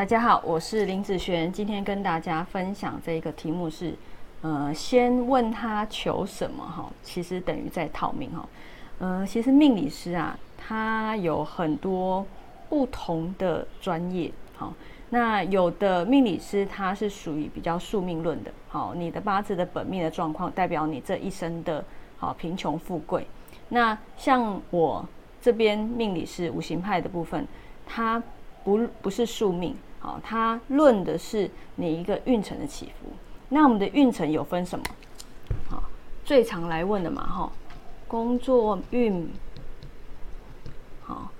大家好，我是林子璇，今天跟大家分享这一个题目是，呃，先问他求什么哈，其实等于在套命哈。呃，其实命理师啊，他有很多不同的专业，好，那有的命理师他是属于比较宿命论的，好，你的八字的本命的状况代表你这一生的好贫穷富贵。那像我这边命理师五行派的部分，它不不是宿命。好，它论的是你一个运程的起伏。那我们的运程有分什么？好，最常来问的嘛，哈，工作运，好，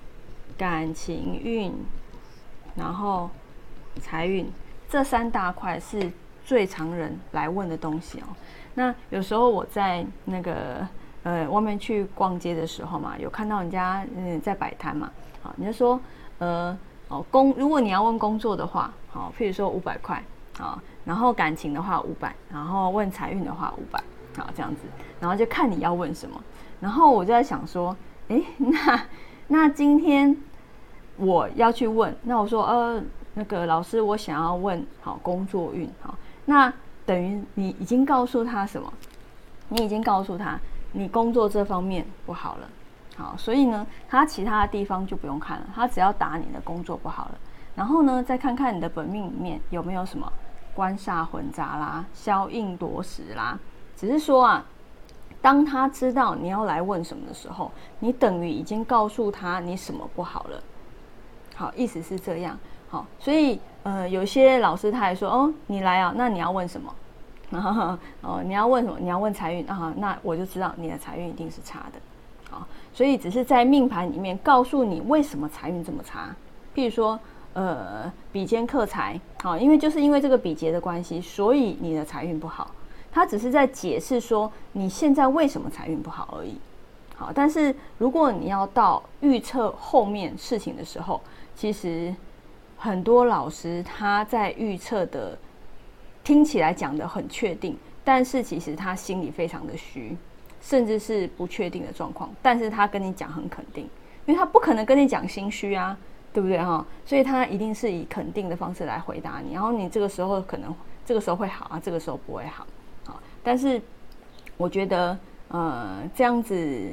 感情运，然后财运，这三大块是最常人来问的东西哦。那有时候我在那个呃外面去逛街的时候嘛，有看到人家嗯在摆摊嘛，好，你就说呃。哦，工如果你要问工作的话，好，譬如说五百块，啊，然后感情的话五百，然后问财运的话五百，好，这样子，然后就看你要问什么，然后我就在想说，哎，那那今天我要去问，那我说，呃，那个老师，我想要问好工作运，好，那等于你已经告诉他什么？你已经告诉他，你工作这方面不好了。好，所以呢，他其他的地方就不用看了，他只要打你的工作不好了，然后呢，再看看你的本命里面有没有什么官煞混杂啦、消印夺食啦。只是说啊，当他知道你要来问什么的时候，你等于已经告诉他你什么不好了。好，意思是这样。好，所以呃，有些老师他还说，哦，你来啊，那你要问什么？哦，你要问什么？你要问财运啊？那我就知道你的财运一定是差的。好，所以只是在命盘里面告诉你为什么财运这么差。譬如说，呃，比肩克财，好，因为就是因为这个比劫的关系，所以你的财运不好。他只是在解释说你现在为什么财运不好而已。好，但是如果你要到预测后面事情的时候，其实很多老师他在预测的听起来讲的很确定，但是其实他心里非常的虚。甚至是不确定的状况，但是他跟你讲很肯定，因为他不可能跟你讲心虚啊，对不对哈？所以他一定是以肯定的方式来回答你，然后你这个时候可能这个时候会好啊，这个时候不会好，好。但是我觉得，呃，这样子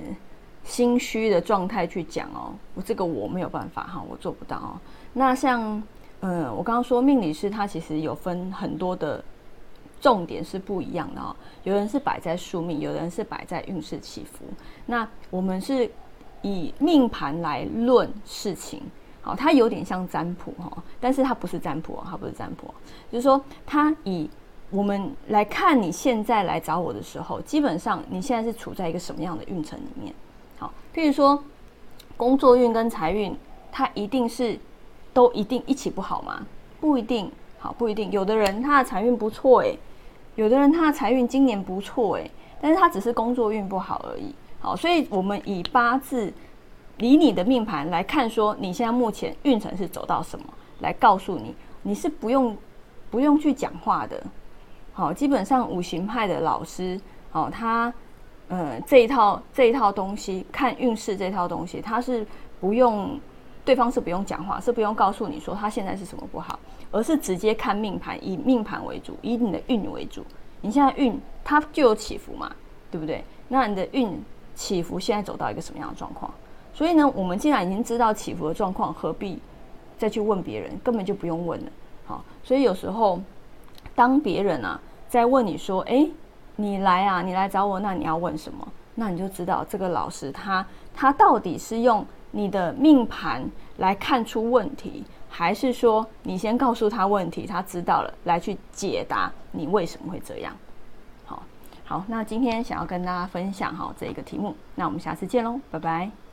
心虚的状态去讲哦，我这个我没有办法哈，我做不到哦。那像，呃，我刚刚说命理师他其实有分很多的。重点是不一样的哦，有人是摆在宿命，有人是摆在运势起伏。那我们是以命盘来论事情，好，它有点像占卜哈，但是它不是占卜，它不是占卜，就是说它以我们来看你现在来找我的时候，基本上你现在是处在一个什么样的运程里面？好，譬如说工作运跟财运，它一定是都一定一起不好吗？不一定，好，不一定。有的人他的财运不错诶。有的人他的财运今年不错诶，但是他只是工作运不好而已。好，所以我们以八字离你的命盘来看，说你现在目前运程是走到什么，来告诉你，你是不用不用去讲话的。好，基本上五行派的老师，好，他呃这一套这一套东西看运势这套东西，他是不用对方是不用讲话，是不用告诉你说他现在是什么不好。而是直接看命盘，以命盘为主，以你的运为主。你现在运它就有起伏嘛，对不对？那你的运起伏现在走到一个什么样的状况？所以呢，我们既然已经知道起伏的状况，何必再去问别人？根本就不用问了。好，所以有时候当别人啊在问你说：“哎，你来啊，你来找我，那你要问什么？”那你就知道这个老师他他到底是用你的命盘来看出问题。还是说，你先告诉他问题，他知道了，来去解答你为什么会这样。好，好，那今天想要跟大家分享哈这一个题目，那我们下次见喽，拜拜。